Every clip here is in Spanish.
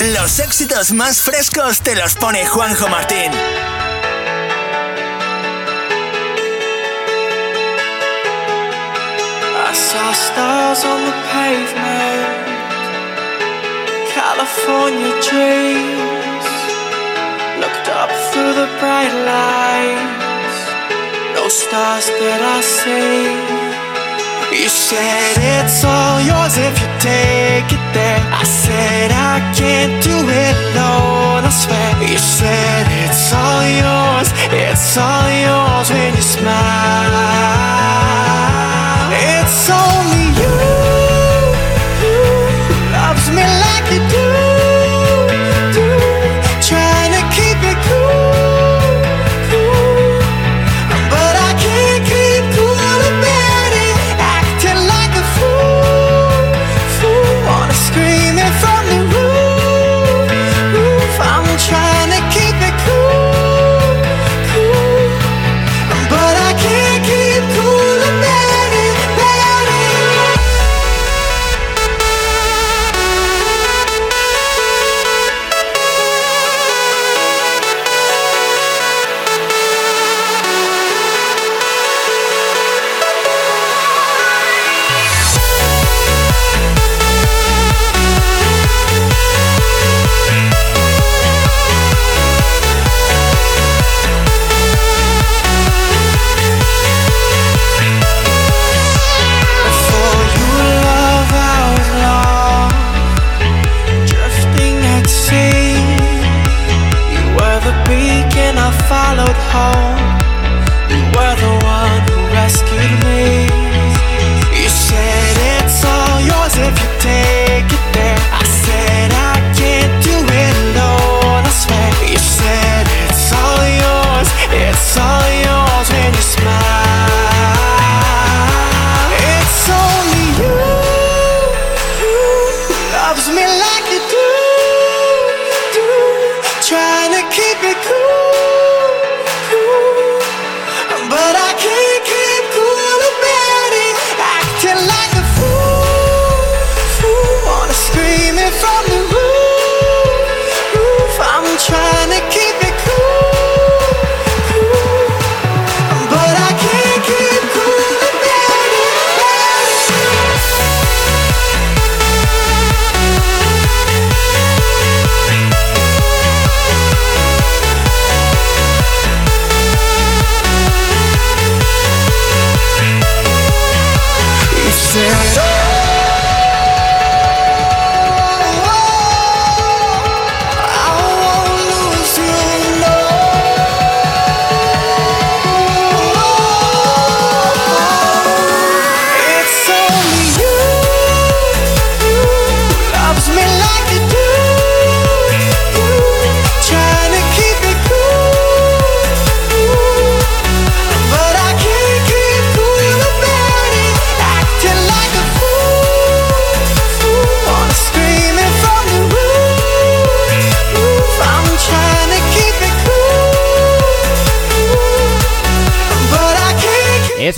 Los éxitos más frescos te los pone Juanjo Martín. I saw stars on the pavement, California dreams. Looked up through the bright lights, no stars that I see. You said it's all yours if you take it there. I said I can't do it alone, I swear. You said it's all yours, it's all yours when you smile. It's only you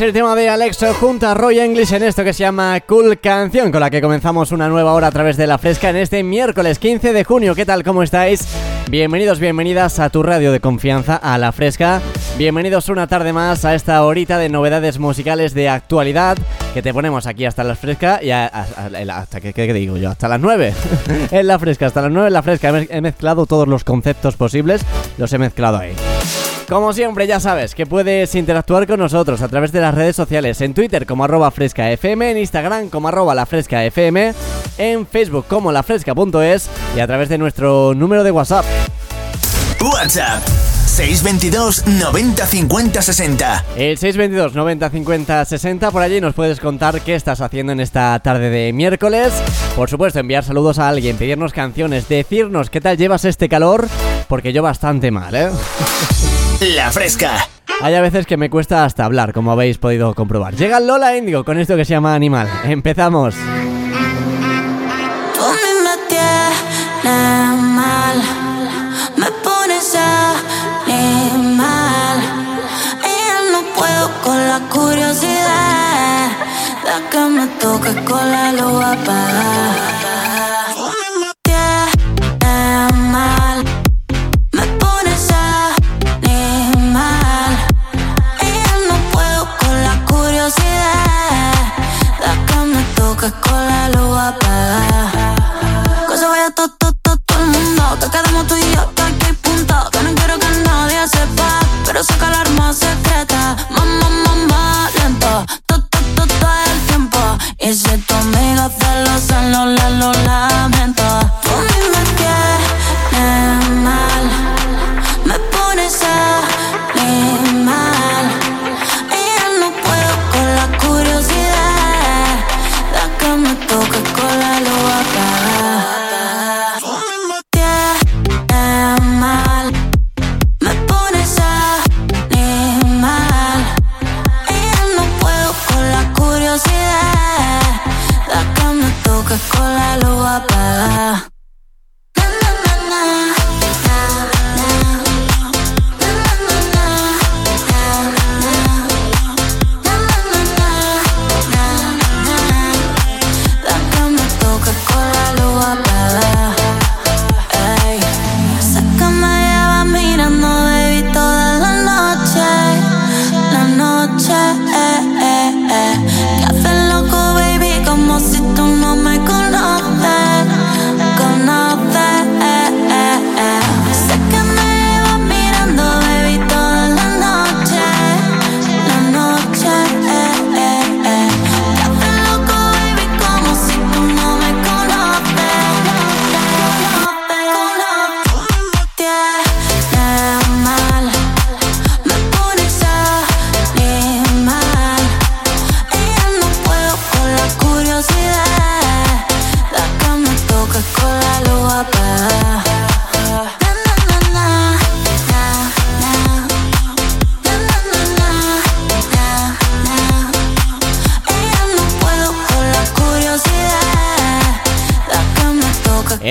el tema de Alexo junto a Roy English en esto que se llama Cool Canción, con la que comenzamos una nueva hora a través de La Fresca en este miércoles 15 de junio. ¿Qué tal? ¿Cómo estáis? Bienvenidos, bienvenidas a tu radio de confianza, a La Fresca. Bienvenidos una tarde más a esta horita de novedades musicales de actualidad que te ponemos aquí hasta La Fresca y hasta, ¿qué, ¿qué, digo yo? Hasta las 9 en La Fresca, hasta las 9 en La Fresca. He mezclado todos los conceptos posibles, los he mezclado ahí. Como siempre, ya sabes que puedes interactuar con nosotros a través de las redes sociales, en Twitter como arroba frescafm, en Instagram como arroba lafrescafm, en Facebook como lafresca.es y a través de nuestro número de WhatsApp. WhatsApp 622 90 50 60. El 622 90 50 60 por allí nos puedes contar qué estás haciendo en esta tarde de miércoles. Por supuesto, enviar saludos a alguien, pedirnos canciones, decirnos qué tal llevas este calor, porque yo bastante mal, ¿eh? La Fresca. Hay a veces que me cuesta hasta hablar, como habéis podido comprobar. Llega Lola Indigo con esto que se llama Animal. Empezamos. Tú me tienes mal, me pones animal. Y no puedo con la curiosidad, la que me toque con la luz apagada. lo va a pagar. Que se vaya todo, todo, todo, todo el mundo. Que quedemos tú y yo, hasta aquí punto. Que no quiero que nadie sepa, pero saca el arma secreta.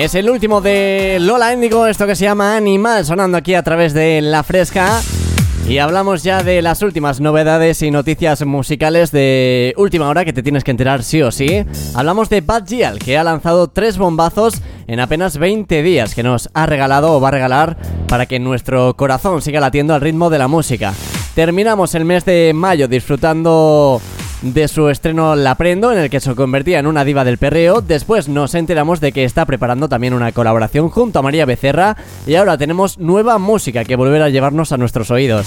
Es el último de Lola Índigo, esto que se llama Animal, sonando aquí a través de La Fresca. Y hablamos ya de las últimas novedades y noticias musicales de última hora que te tienes que enterar sí o sí. Hablamos de Bad Gial, que ha lanzado tres bombazos en apenas 20 días, que nos ha regalado o va a regalar para que nuestro corazón siga latiendo al ritmo de la música. Terminamos el mes de mayo disfrutando de su estreno La Prendo, en el que se convertía en una diva del perreo. Después nos enteramos de que está preparando también una colaboración junto a María Becerra y ahora tenemos nueva música que volver a llevarnos a nuestros oídos.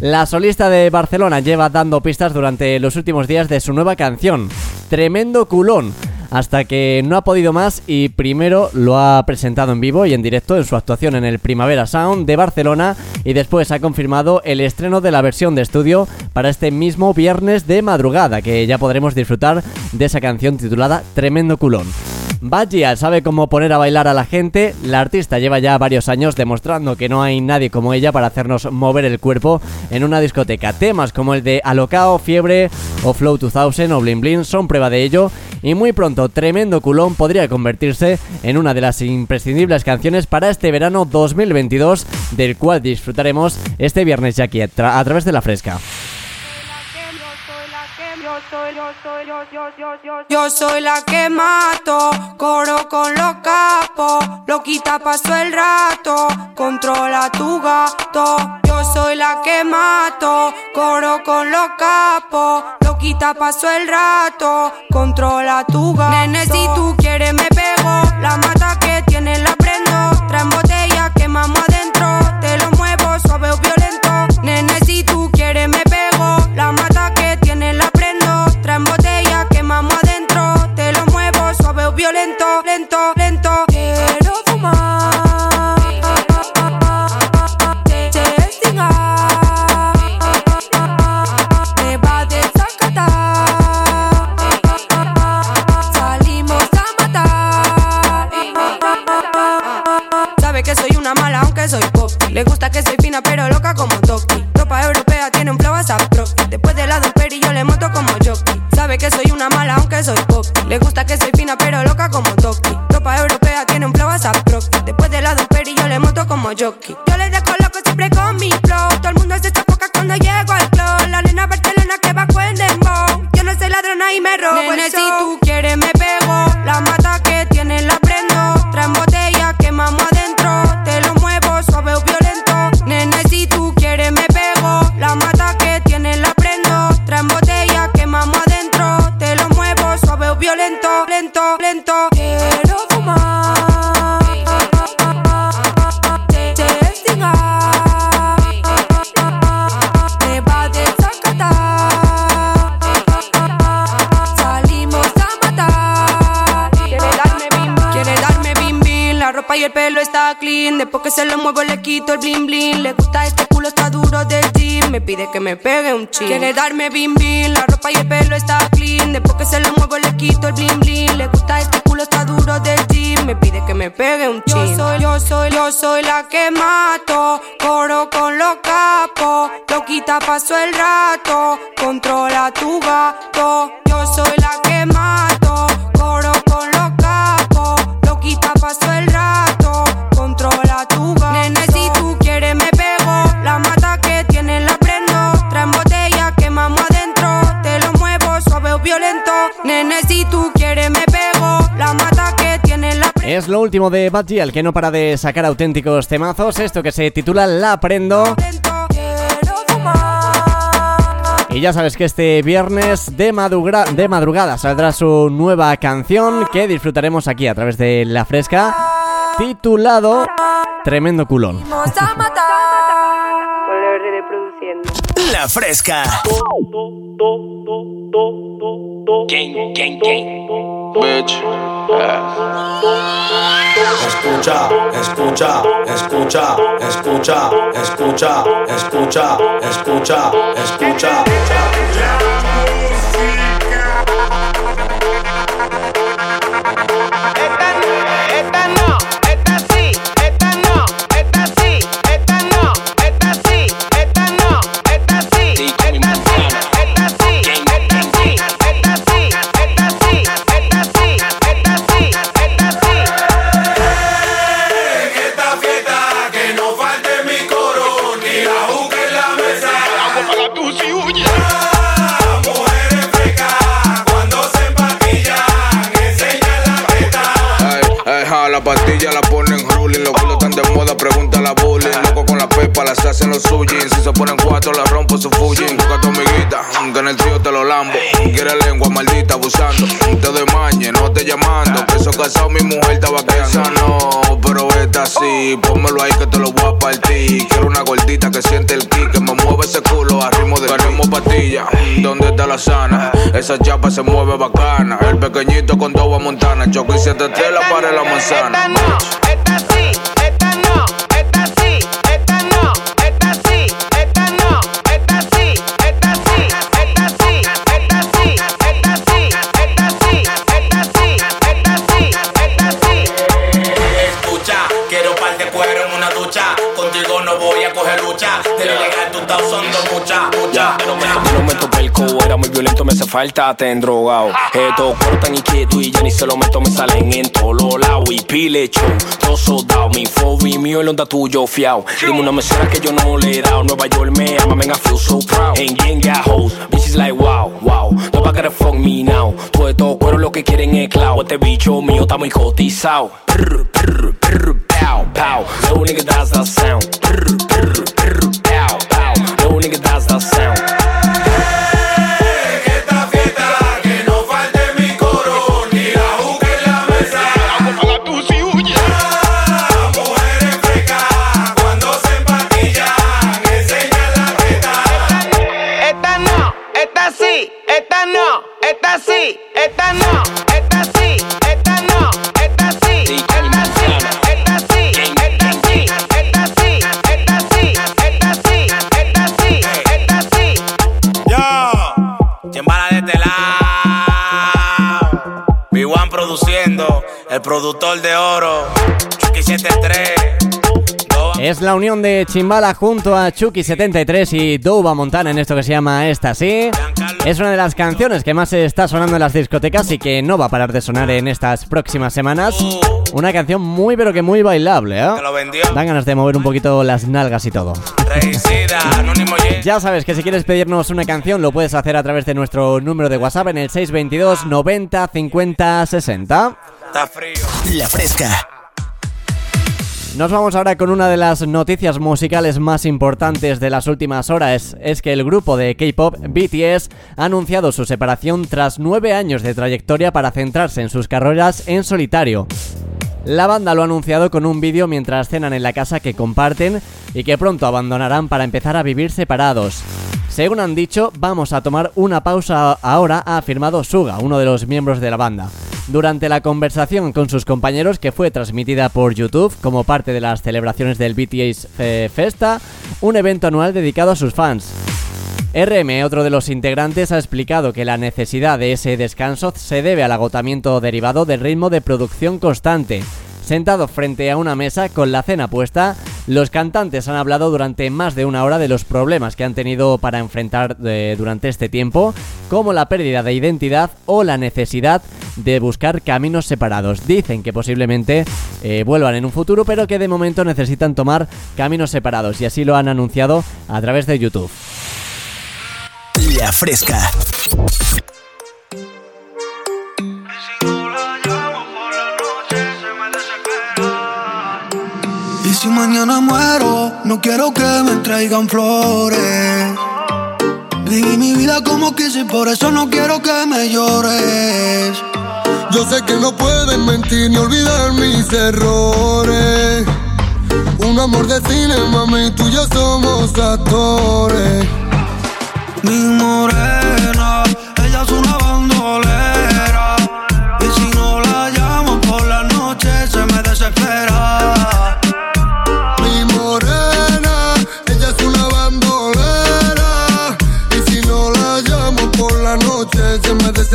La solista de Barcelona lleva dando pistas durante los últimos días de su nueva canción, Tremendo Culón hasta que no ha podido más y primero lo ha presentado en vivo y en directo en su actuación en el Primavera Sound de Barcelona y después ha confirmado el estreno de la versión de estudio para este mismo viernes de madrugada que ya podremos disfrutar de esa canción titulada Tremendo Culón. Bagia sabe cómo poner a bailar a la gente. La artista lleva ya varios años demostrando que no hay nadie como ella para hacernos mover el cuerpo en una discoteca. Temas como el de Alocao, Fiebre o Flow 2000 o Blin Blin son prueba de ello y muy pronto Tremendo Culón podría convertirse en una de las imprescindibles canciones para este verano 2022 del cual disfrutaremos este viernes ya aquí a través de la fresca. Yo soy la que mato, coro con los capos, lo quita paso el rato, controla tu gato. Yo soy la que mato, coro con los capos, lo quita paso el rato, controla tu gato. Nene, si tú quieres me pego, la mata que tiene la prendo, traen botella, quemamos adentro, te lento. Quiero fumar. Te destinar. Me va a desacatar. Salimos a matar. Quiere darme bim bim. La ropa y el pelo está clean. Después que se lo muevo le quito el bling bling. Le gusta este me pide que me pegue un chin. Quiere darme bim bim. La ropa y el pelo está clean. Después que se lo muevo le quito el bling bling. Le gusta este culo, está duro del gym. Me pide que me pegue un chin. Yo soy, yo soy, yo soy la que mato. Coro con los capos. Lo quita, paso el rato. Controla tu gato. Yo soy la que mato. Es lo último de Bad G, el que no para de sacar auténticos temazos. Esto que se titula La Prendo. Quiero fumar. Y ya sabes que este viernes de, de madrugada saldrá su nueva canción que disfrutaremos aquí a través de La Fresca, titulado Tremendo Culón. Reproduciendo. La fresca. Gang, gang, gang. Bitch. Escucha, escucha, escucha, escucha, escucha, escucha, escucha, escucha. Se ponen cuatro, la rompo su fujin. Busca a tu amiguita, que en el tío te lo lambo. Quiere lengua maldita abusando. Te doy no te llamando. Que eso casado, mi mujer estaba Esa no, pero esta sí. Pónmelo ahí que te lo voy a partir. Quiero una gordita que siente el kick, que me mueve ese culo a ritmo de Queremos pastilla, ¿dónde está la sana? Esa chapa se mueve bacana. El pequeñito con toda montana. Choco y siete la para la manzana. Falta, te han drogado. Estos cuerpos tan inquietos y ya ni se lo meto, me salen en todos lados. Y pile show, todo soldado, mi fobi mío, el onda tuyo fiao. Dime una mesera que yo no le he dado. Nueva York me ama, man, I feel so proud. And gang got hoes, bitches like wow, wow. Nobody gotta fuck me now. Todo estos cueros lo que quieren es clavo. Este bicho mío está muy cotizado. Prr, prr, prr, pow, pow. Little nigga, that's the sound. Prr, prr, el productor de oro. Chucky 73. Doba- Es la unión de Chimbala junto a Chucky73 y Douba Montana en esto que se llama Esta Sí. Es una de las canciones que más se está sonando en las discotecas y que no va a parar de sonar en estas próximas semanas. Una canción muy pero que muy bailable, ¿eh? Dan ganas de mover un poquito las nalgas y todo. Ya sabes que si quieres pedirnos una canción lo puedes hacer a través de nuestro número de WhatsApp en el 622 90 50 60. Frío. La fresca. Nos vamos ahora con una de las noticias musicales más importantes de las últimas horas. Es que el grupo de K-pop BTS ha anunciado su separación tras nueve años de trayectoria para centrarse en sus carreras en solitario. La banda lo ha anunciado con un vídeo mientras cenan en la casa que comparten y que pronto abandonarán para empezar a vivir separados. Según han dicho, vamos a tomar una pausa ahora, ha afirmado Suga, uno de los miembros de la banda. durante la conversación con sus compañeros que fue transmitida por YouTube como parte de las celebraciones del BTS eh, Festa, un evento anual dedicado a sus fans. RM, otro de los integrantes, ha explicado que la necesidad de ese descanso se debe al agotamiento derivado del ritmo de producción constante. Sentado frente a una mesa con la cena puesta, los cantantes han hablado durante más de una hora de los problemas que han tenido para enfrentar eh, durante este tiempo, como la pérdida de identidad o la necesidad de buscar caminos separados. Dicen que posiblemente eh, vuelvan en un futuro, pero que de momento necesitan tomar caminos separados y así lo han anunciado a través de YouTube. La fresca. Si mañana muero, no quiero que me traigan flores. Viví mi vida como quise, por eso no quiero que me llores. Yo sé que no pueden mentir ni olvidar mis errores. Un amor de cine, mami, tú y yo somos actores. Mi morena, ella es una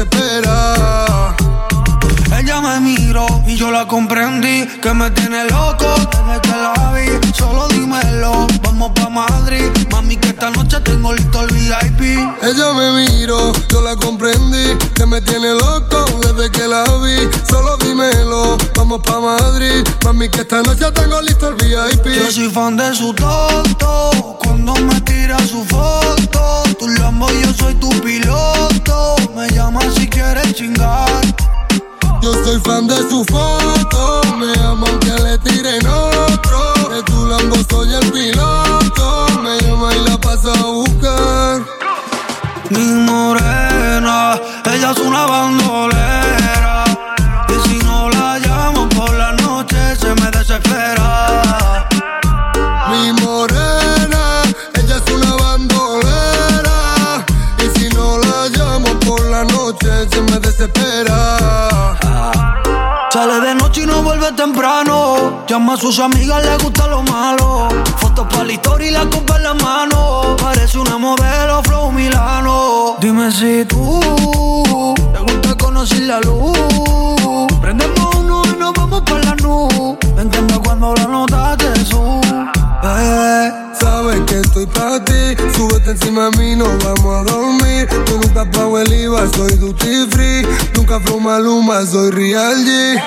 desespera. Ella me miró y yo la comprendí que me tiene loco desde que la vi. Solo dímelo, vamos pa Madrid, mami que esta noche tengo listo el VIP. Ella me miró, yo la comprendí, que me tiene loco desde que la vi. Solo dímelo, vamos pa Madrid, mami que esta noche tengo listo el VIP. Yo soy fan de su toto, cuando me tira su foto. Tu Lambo, yo soy tu soy duty free. Nunca fuma luma, soy real G.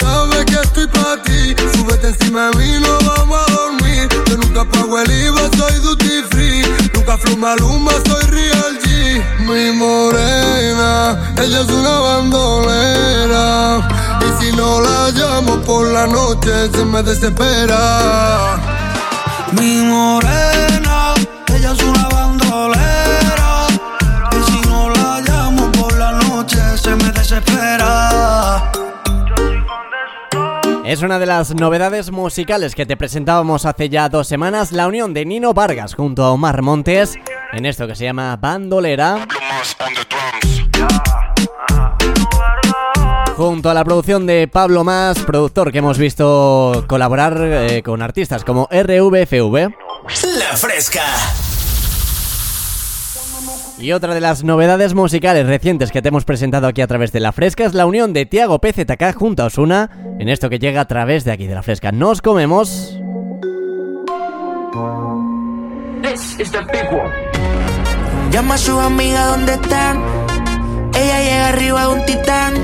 Sabes que estoy para ti, súbete encima de mí, nos vamos a dormir. Yo nunca pago el IVA, soy duty free. Nunca fuma luma, soy real G. Mi morena, ella es una bandolera. Y si no la llamo por la noche, se me desespera. Mi morena, Es una de las novedades musicales que te presentábamos hace ya dos semanas, la unión de Nino Vargas junto a Omar Montes en esto que se llama Bandolera. Junto a la producción de Pablo Más, productor que hemos visto colaborar eh, con artistas como RVFV. La fresca. Y otra de las novedades musicales recientes que te hemos presentado aquí a través de La Fresca es la unión de Tiago PZK junto a Osuna en esto que llega a través de aquí de La Fresca. Nos comemos. Llama a sus amigas donde están. Ella llega arriba de un titán.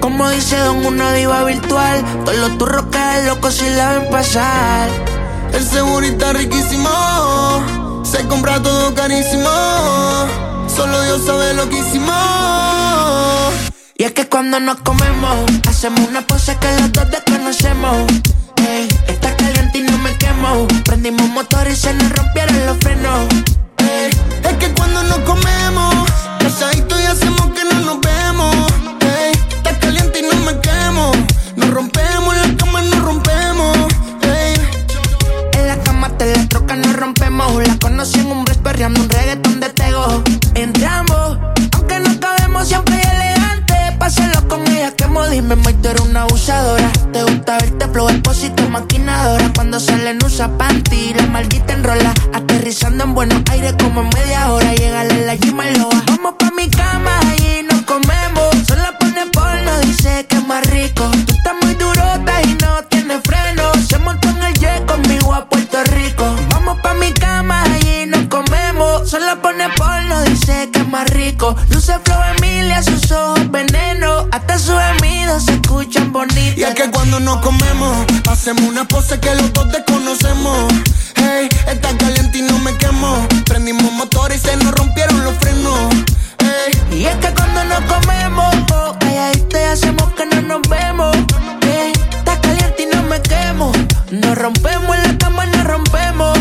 Como dice Don, una diva virtual. Todos los turros caen locos si la ven pasar. El segurita riquísimo. Se compra todo carísimo. Solo Dios sabe lo que hicimos. Y es que cuando nos comemos, hacemos una pose que los dos desconocemos. Ey, está caliente y no me quemo. Prendimos motor y se nos rompieron los frenos. Es que cuando nos comemos, casadito y hacemos que no nos vemos. Ey, está caliente y no me quemo. Nos rompemos, la perreando un reggaetón de tego. Entramos, aunque no cabemos, siempre elegante. Pásalo con ella una abusadora. Te gusta verte flow, expósito, maquinadora. Cuando sale no usa panty, la maldita enrola. Aterrizando en Buenos Aires como en media hora. Llega la Gima Loa. Vamos pa' mi cama y Luce flow Emilia, sus ojos veneno. Hasta sus gemidos se escuchan bonitos. Y es que cuando nos comemos, hacemos una pose que los dos desconocemos. Hey, está caliente y no me quemo. Prendimos motor y se nos rompieron los frenos. Hey. Y es que cuando nos comemos, oh, calladito y hacemos que no nos vemos. Hey, está caliente y no me quemo. Nos rompemos en la cama, nos rompemos.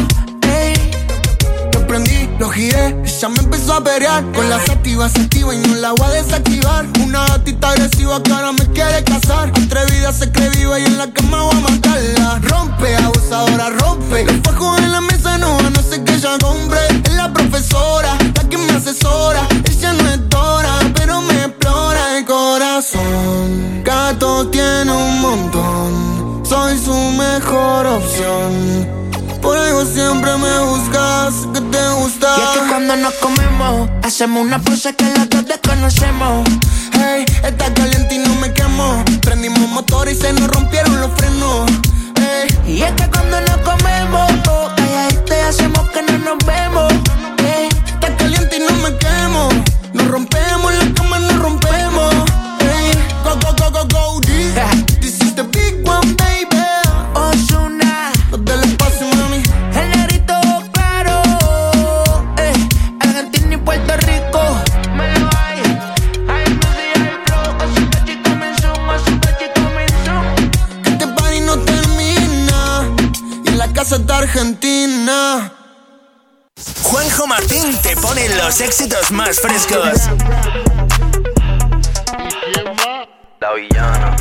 Lo giré, ella me empezó a pelear Con las activas se activa y no la voy a desactivar. Una gatita agresiva que ahora me quiere casar Atrevida se cree viva y en la cama voy a matarla. Rompe, abusadora, rompe. Los fajos en la mesa no a hacer que ella compre. Es la profesora, la que me asesora. Ella no es Dora, pero me explora el corazón. Gato tiene un montón. Soy su mejor opción por algo siempre me buscas, que te gusta. Y es que cuando nos comemos, hacemos una pose que los dos desconocemos. Hey, está caliente y no me quemo. Prendimos motor y se nos rompieron los frenos. Hey. Y es que cuando nos comemos, y hacemos que no nos vemos. Hey. Está caliente y no me quemo. Nos rompemos, la cama nos rompemos. Argentina. Juanjo Martín te pone los éxitos más frescos. La villana.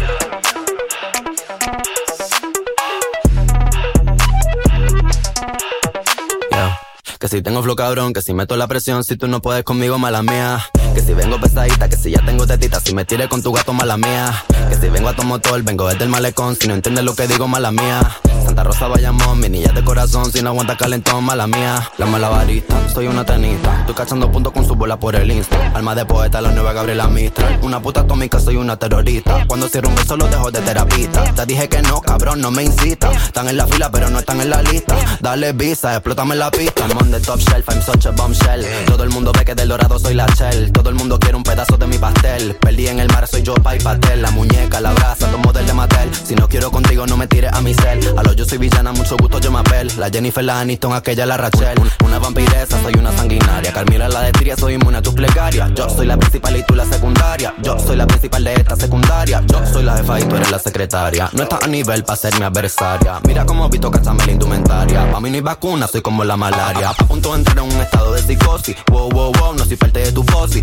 Yeah. Que si tengo flow cabrón, que si meto la presión, si tú no puedes conmigo, mala mía. Que si vengo pesadita, que si ya tengo tetita, si me tires con tu gato, mala mía. Que si vengo a tu motor, vengo desde el malecón, si no entiendes lo que digo, mala mía. Santa Rosa Bayamón, mi niña de corazón, si no aguanta calentón, mala mía. La malabarista, soy una tenista, estoy cachando puntos con su bola por el insta. Alma de poeta, la nueva Gabriela Mistral. Una puta atómica, soy una terrorista. Cuando cierro un beso, lo dejo de terapista. Te dije que no, cabrón, no me incita. Están en la fila, pero no están en la lista. Dale visa, explótame la pista. I'm on the top shelf, I'm such a bombshell. Todo el mundo ve que del dorado soy la shell. El mundo quiere un pedazo de mi pastel. Perdí en el mar, soy yo, pa' y pastel. La muñeca, la brasa, tomo del de Mattel. Si no quiero contigo, no me tires a mi cel. A lo yo soy villana, mucho gusto, yo me apel. La Jennifer, la Aniston, aquella, la Rachel. Una vampiresa, soy una sanguinaria. Carmila, la de Tria, soy inmune a tus plegarias. Yo soy la principal y tú la secundaria. Yo soy la principal de esta secundaria. Yo soy la jefa y tú eres la secretaria. No estás a nivel para ser mi adversaria. Mira cómo visto cachame la indumentaria. Pa' mí no hay vacuna, soy como la malaria. A punto de entrar en un estado de psicosis. Wow, wow, wow, no soy parte de tu fosi.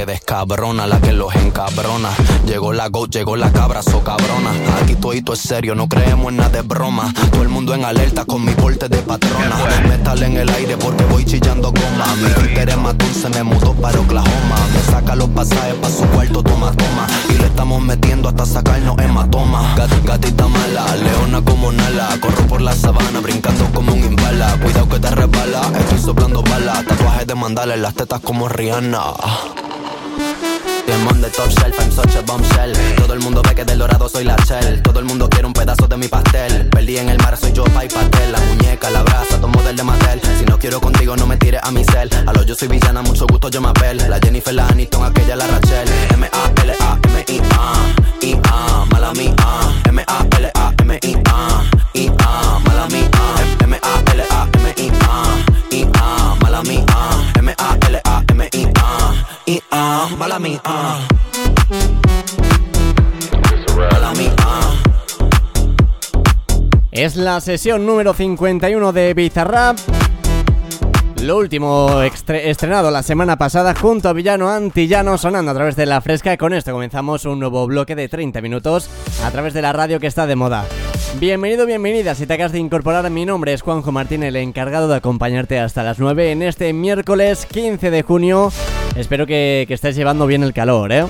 Que descabrona, la que los encabrona. Llegó la go, llegó la cabra, so cabrona. Aquí todito es serio, no creemos en nada de broma. Todo el mundo en alerta con mi porte de patrona. Metal en el aire porque voy chillando goma. Mi Twitter matón se me mudó para Oklahoma. Me saca los pasajes pa' su cuarto, toma, toma. Y le estamos metiendo hasta sacarnos hematoma. Gat, gatita mala, leona como Nala. Corro por la sabana, brincando como un imbala. Cuidado que te resbala, estoy soplando balas. Tatuajes de mandala en las tetas como Rihanna. Top shelf, I'm such a bombshell. Todo el mundo ve que del dorado soy la shell. Todo el mundo quiere un pedazo de mi pastel. Perdí en el mar, soy yo, pa' y pastel. La muñeca, la brasa, tomo del de Mattel. Si no quiero contigo, no me tires a mi cel. A lo yo soy villana, mucho gusto, yo me apel. La Jennifer, la Aniston, aquella, la Rachel. M-A-L-A-M-I-A. I-A, mala mía. M-A-L-A-M-I-A. I-A, mala mía. Mía. Mala mía. Es la sesión número 51 de Bizarrap. Lo último estrenado la semana pasada junto a Villano Antillano sonando a través de la fresca. Con esto comenzamos un nuevo bloque de 30 minutos a través de la radio que está de moda. Bienvenido, bienvenida. Si te acabas de incorporar, mi nombre es Juanjo Martín, el encargado de acompañarte hasta las 9 en este miércoles 15 de junio. Espero que, que estés llevando bien el calor, ¿eh?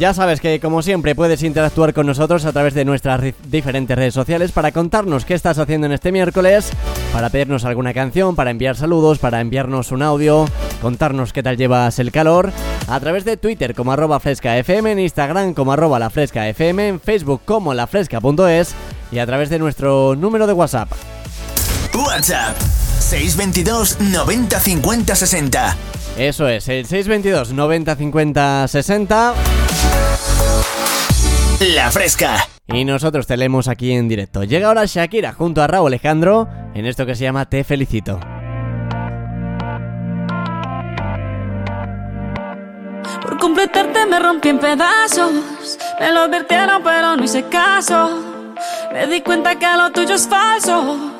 Ya sabes que como siempre puedes interactuar con nosotros a través de nuestras diferentes redes sociales para contarnos qué estás haciendo en este miércoles, para pedirnos alguna canción, para enviar saludos, para enviarnos un audio, contarnos qué tal llevas el calor, a través de Twitter como arroba frescafm, en Instagram como arroba la frescafm, en Facebook como lafresca.es y a través de nuestro número de WhatsApp. WhatsApp 622 90 50 60 eso es, el 622 90 50 60. La fresca. Y nosotros te leemos aquí en directo. Llega ahora Shakira junto a Raúl Alejandro en esto que se llama Te felicito. Por completarte me rompí en pedazos. Me lo advirtieron, pero no hice caso. Me di cuenta que lo tuyo es falso.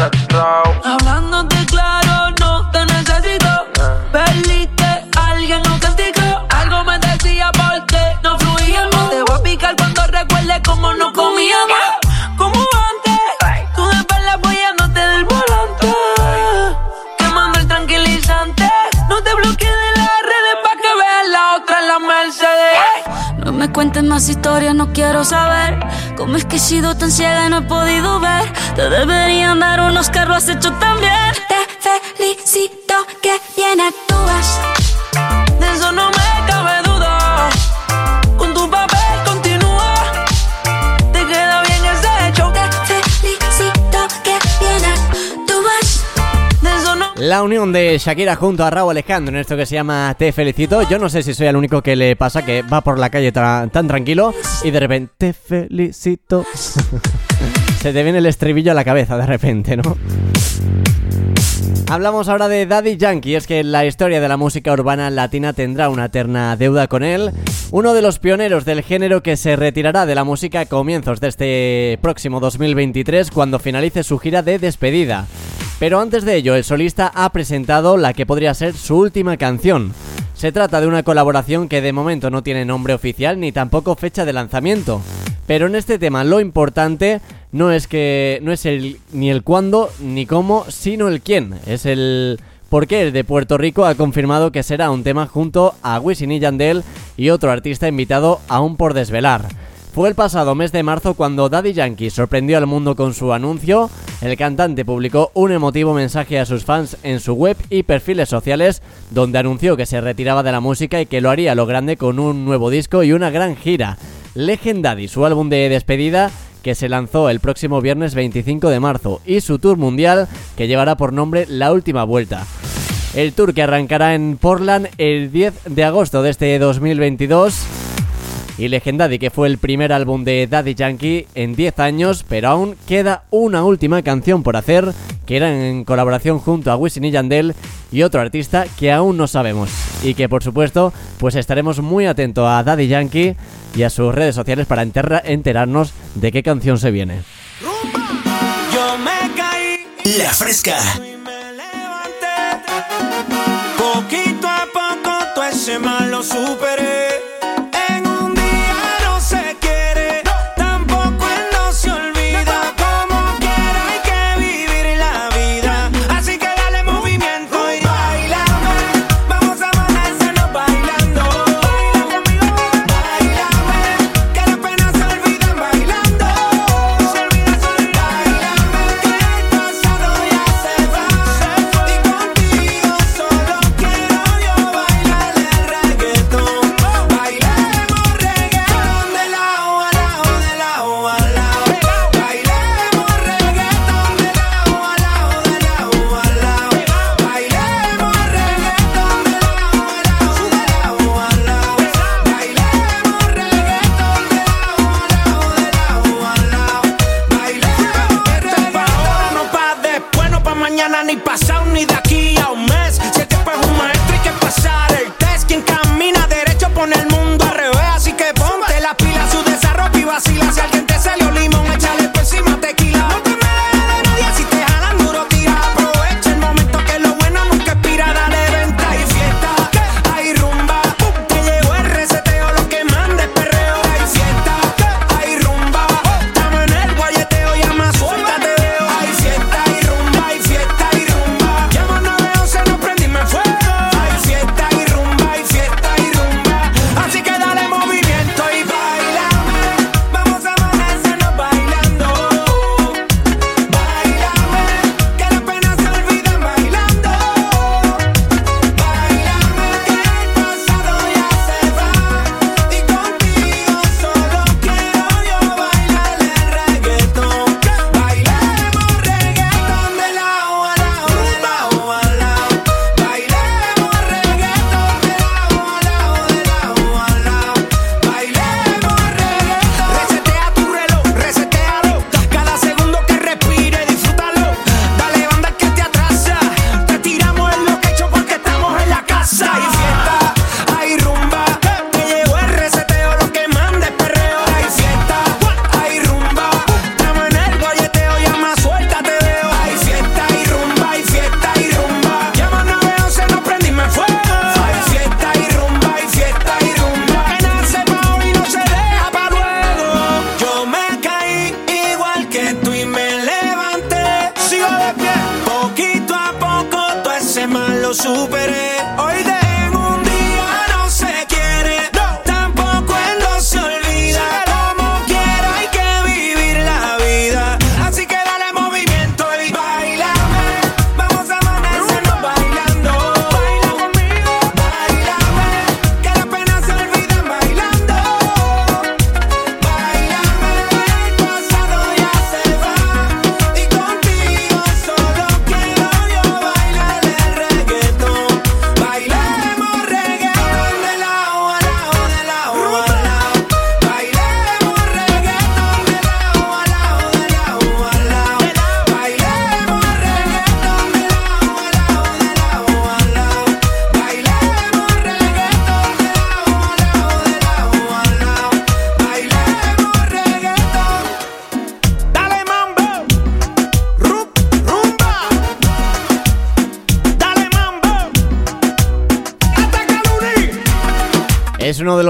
Hablándote claro, no te necesito. Perdiste alguien no castigo. Algo me decía porque no fluíamos. Te voy a picar cuando recuerde cómo no comíamos. Como antes, tú de la apoyándote del volante. Quemando el tranquilizante. No te bloquees de las redes pa' que veas la otra en la Mercedes. No me cuentes más historias, no quiero saber. Cómo es que he sido tan ciega y no he podido ver. Te deberían dar unos carros hecho también. Te felicito que bien actúas. La unión de Shakira junto a Raúl Alejandro en esto que se llama Te felicito. Yo no sé si soy el único que le pasa que va por la calle tan tranquilo y de repente te felicito. Se te viene el estribillo a la cabeza de repente, ¿no? Hablamos ahora de Daddy Yankee, es que la historia de la música urbana latina tendrá una eterna deuda con él, uno de los pioneros del género que se retirará de la música a comienzos de este próximo 2023 cuando finalice su gira de despedida. Pero antes de ello, el solista ha presentado la que podría ser su última canción. Se trata de una colaboración que de momento no tiene nombre oficial ni tampoco fecha de lanzamiento. Pero en este tema lo importante no es que no es el ni el cuándo ni cómo, sino el quién. Es el por qué el de Puerto Rico ha confirmado que será un tema junto a Wisin y Yandel y otro artista invitado aún por desvelar. Fue el pasado mes de marzo cuando Daddy Yankee sorprendió al mundo con su anuncio. El cantante publicó un emotivo mensaje a sus fans en su web y perfiles sociales donde anunció que se retiraba de la música y que lo haría lo grande con un nuevo disco y una gran gira. Legendaddy, su álbum de despedida, que se lanzó el próximo viernes 25 de marzo, y su tour mundial, que llevará por nombre La Última Vuelta. El tour que arrancará en Portland el 10 de agosto de este 2022 y Legendary, que fue el primer álbum de Daddy Yankee en 10 años, pero aún queda una última canción por hacer, que era en colaboración junto a Wisin y Yandel y otro artista que aún no sabemos. Y que por supuesto, pues estaremos muy atentos a Daddy Yankee y a sus redes sociales para enterarnos de qué canción se viene. Yo me caí. La fresca. Poquito a poco todo ese mal lo superé. De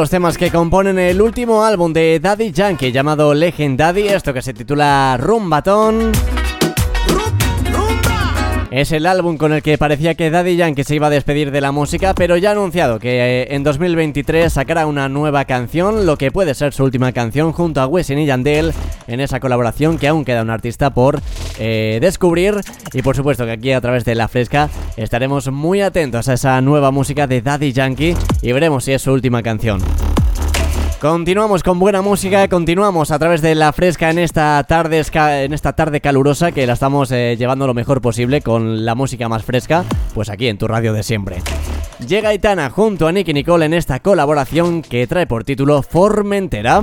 los temas que componen el último álbum de Daddy Yankee llamado Legend Daddy, esto que se titula Rumbatón. Es el álbum con el que parecía que Daddy Yankee se iba a despedir de la música, pero ya ha anunciado que eh, en 2023 sacará una nueva canción, lo que puede ser su última canción junto a Wisin y Yandel en esa colaboración que aún queda un artista por eh, descubrir y por supuesto que aquí a través de La Fresca estaremos muy atentos a esa nueva música de Daddy Yankee y veremos si es su última canción. Continuamos con buena música, continuamos a través de la fresca en esta tarde, en esta tarde calurosa que la estamos eh, llevando lo mejor posible con la música más fresca, pues aquí en tu radio de siempre. Llega Itana junto a Nicky Nicole en esta colaboración que trae por título Formentera.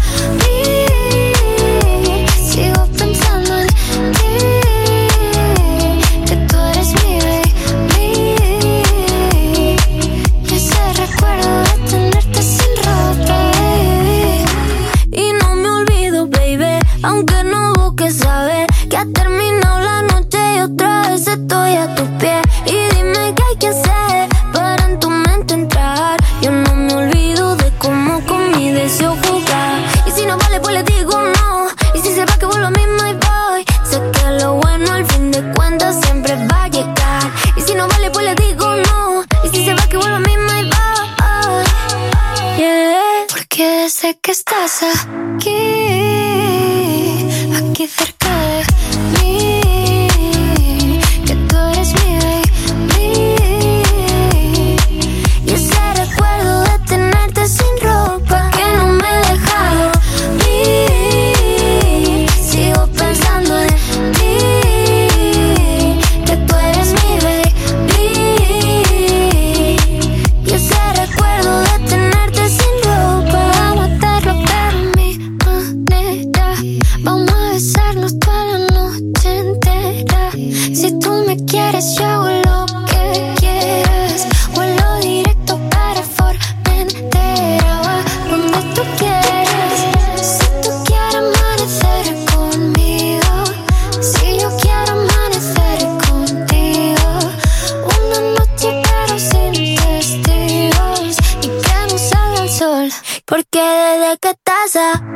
de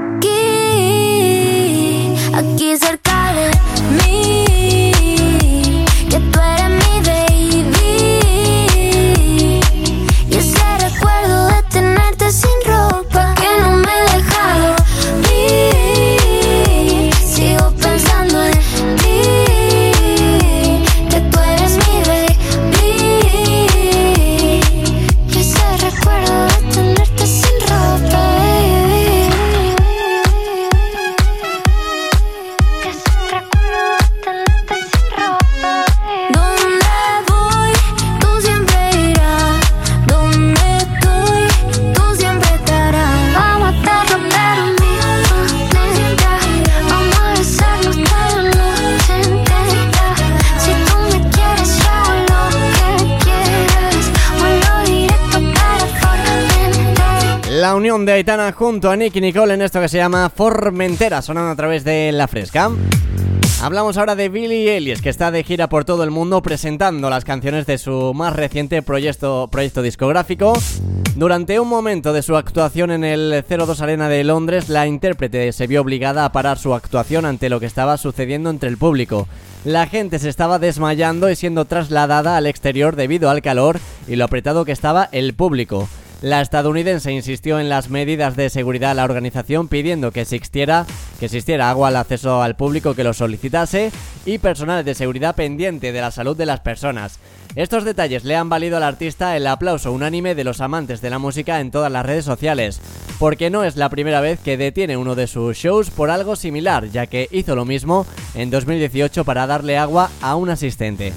Junto a Nicky Nicole en esto que se llama Formentera, sonando a través de La Fresca. Hablamos ahora de Billy Ellis, que está de gira por todo el mundo presentando las canciones de su más reciente proyecto, proyecto discográfico. Durante un momento de su actuación en el 02 Arena de Londres, la intérprete se vio obligada a parar su actuación ante lo que estaba sucediendo entre el público. La gente se estaba desmayando y siendo trasladada al exterior debido al calor y lo apretado que estaba el público. La estadounidense insistió en las medidas de seguridad a la organización pidiendo que existiera, que existiera agua al acceso al público que lo solicitase y personal de seguridad pendiente de la salud de las personas. Estos detalles le han valido al artista el aplauso unánime de los amantes de la música en todas las redes sociales, porque no es la primera vez que detiene uno de sus shows por algo similar, ya que hizo lo mismo en 2018 para darle agua a un asistente.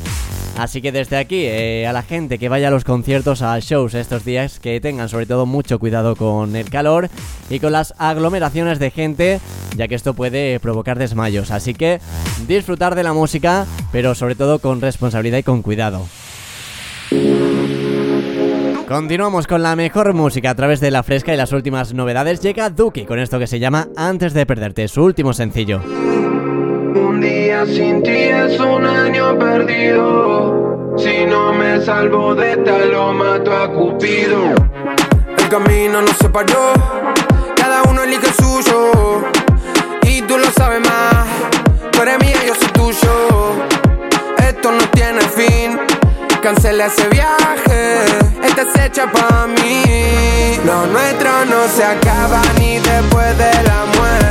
Así que desde aquí, eh, a la gente que vaya a los conciertos, a shows estos días, que tengan sobre todo mucho cuidado con el calor y con las aglomeraciones de gente, ya que esto puede provocar desmayos. Así que disfrutar de la música, pero sobre todo con responsabilidad y con cuidado. Continuamos con la mejor música a través de la fresca y las últimas novedades. Llega Duki con esto que se llama Antes de perderte, su último sencillo. Un día sin ti es un año perdido. Si no me salvo de esta, lo mato a Cupido. El camino nos separó, cada uno elige el suyo. Y tú lo sabes más, tú eres mía, yo soy tuyo. Esto no tiene fin, cancela ese viaje, esta es hecha pa' mí. Lo nuestro no se acaba ni después de la muerte.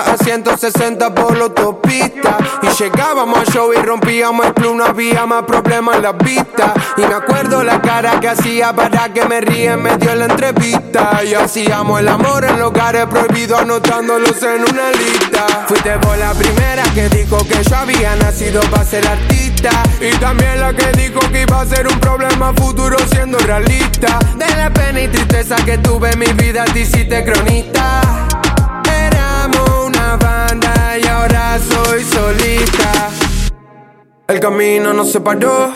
A 160 por la autopista. Y llegábamos al show y rompíamos el club, no había más problemas en la vista. Y me acuerdo la cara que hacía para que me ríe en medio de la entrevista. Y hacíamos el amor en lugares prohibidos, anotándolos en una lista. Fuiste por la primera que dijo que yo había nacido para ser artista. Y también la que dijo que iba a ser un problema futuro siendo realista. De la pena y tristeza que tuve en mi vida, te hiciste cronista. Y ahora soy solista. El camino nos separó,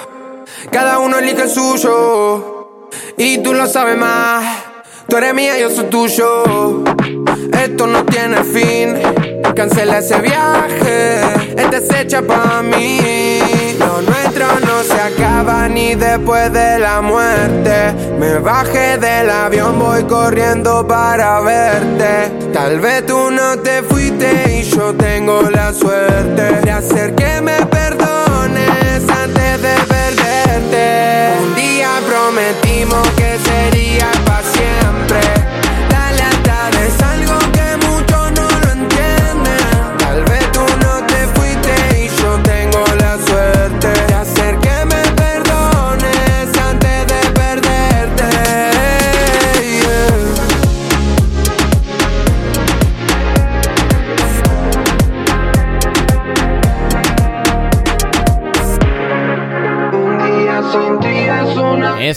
cada uno elige el suyo. Y tú lo sabes más, tú eres mía, yo soy tuyo. Esto no tiene fin, cancela ese viaje, esta es hecha pa' mí. No se acaba ni después de la muerte. Me bajé del avión, voy corriendo para verte. Tal vez tú no te fuiste y yo tengo la suerte de hacer que me perdones antes de perderte. Un día prometimos que sería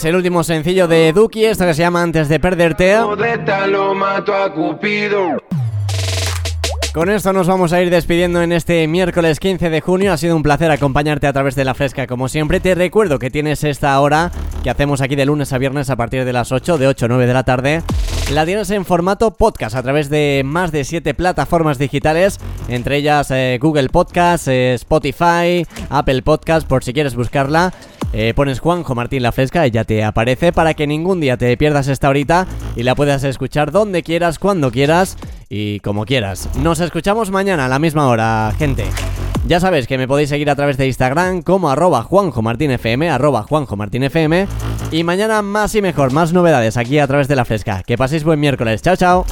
Es el último sencillo de Duki, esto que se llama Antes de perderte. Con esto nos vamos a ir despidiendo en este miércoles 15 de junio. Ha sido un placer acompañarte a través de la fresca como siempre. Te recuerdo que tienes esta hora que hacemos aquí de lunes a viernes a partir de las 8, de 8 a 9 de la tarde. La tienes en formato podcast a través de más de 7 plataformas digitales, entre ellas eh, Google Podcast, eh, Spotify, Apple Podcast, por si quieres buscarla. Eh, pones Juanjo Martín La Fresca y ya te aparece para que ningún día te pierdas esta horita y la puedas escuchar donde quieras, cuando quieras y como quieras. Nos escuchamos mañana a la misma hora, gente. Ya sabes que me podéis seguir a través de Instagram como arroba Juanjo Martín FM, arroba Juanjo Martín FM. Y mañana más y mejor, más novedades aquí a través de La Fresca. Que paséis buen miércoles. Chao, chao.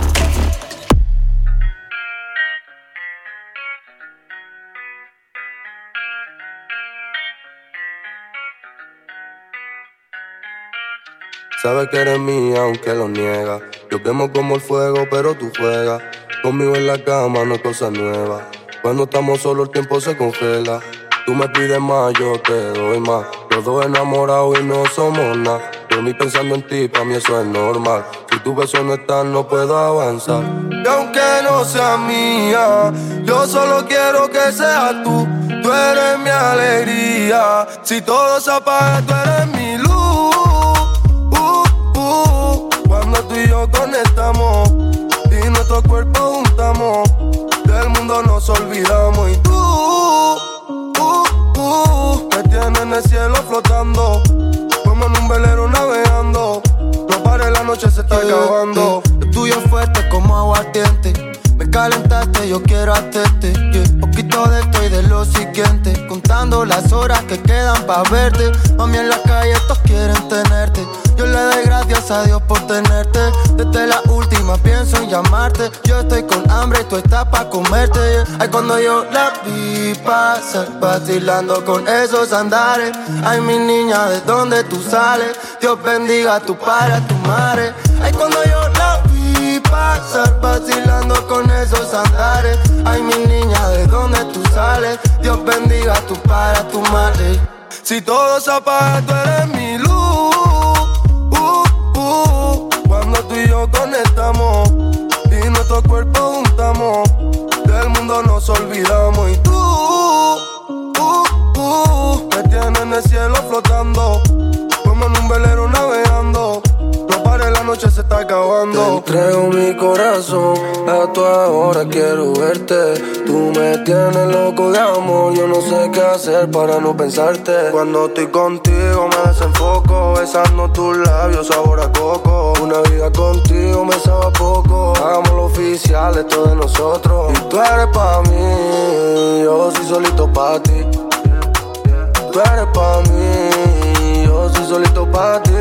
Sabes que eres mía aunque lo niega. Yo quemo como el fuego, pero tú juegas. Conmigo en la cama no es cosa nueva. Cuando estamos solos el tiempo se congela. Tú me pides más, yo te doy más. Los dos enamorados y no somos nada. Yo ni pensando en ti, para mí eso es normal. Si tu beso no está, no puedo avanzar. Y aunque no sea mía, yo solo quiero que seas tú. Tú eres mi alegría. Si todo se apaga, tú eres mi luz. Tú y yo conectamos y nuestros cuerpos juntamos, del mundo nos olvidamos. Y tú, uh, uh, me tienes en el cielo flotando, como en un velero navegando. No pare, la noche se está acabando. Lo tuyo fuerte como aguardiente. Me calentaste, yo quiero hacerte. Yeah. Poquito de esto y de lo siguiente. Contando las horas que quedan pa' verte. Mami, en la calle todos quieren tenerte. Yo le doy gracias a Dios por tenerte. Desde la última pienso en llamarte. Yo estoy con hambre y tú estás pa' comerte. yeah. Ay, cuando yo la vi pasar, vacilando con esos andares. Ay, mi niña, ¿de dónde tú sales? Dios bendiga a tu padre, a tu madre. Ay, cuando yo pasar, vacilando con esos andares. Ay, mi niña, ¿de dónde tú sales? Dios bendiga tu padre, tu madre. Si todo se apaga, tú eres mi luz. Uh, uh, cuando tú y yo conectamos y nuestro cuerpo juntamos, del mundo nos olvidamos. Y tú, uh, uh, me tienes en el cielo flotando, como en un velero navegando noche se está acabando. Te entrego mi corazón, a tu ahora quiero verte. Tú me tienes loco de amor, yo no sé qué hacer para no pensarte. Cuando estoy contigo me desenfoco, besando tus labios sabor a coco. Una vida contigo me sabe poco, hagamos lo oficial, esto de nosotros. Y tú eres pa' mí, yo soy solito pa' ti. Tú eres pa' mí, yo soy solito pa' ti.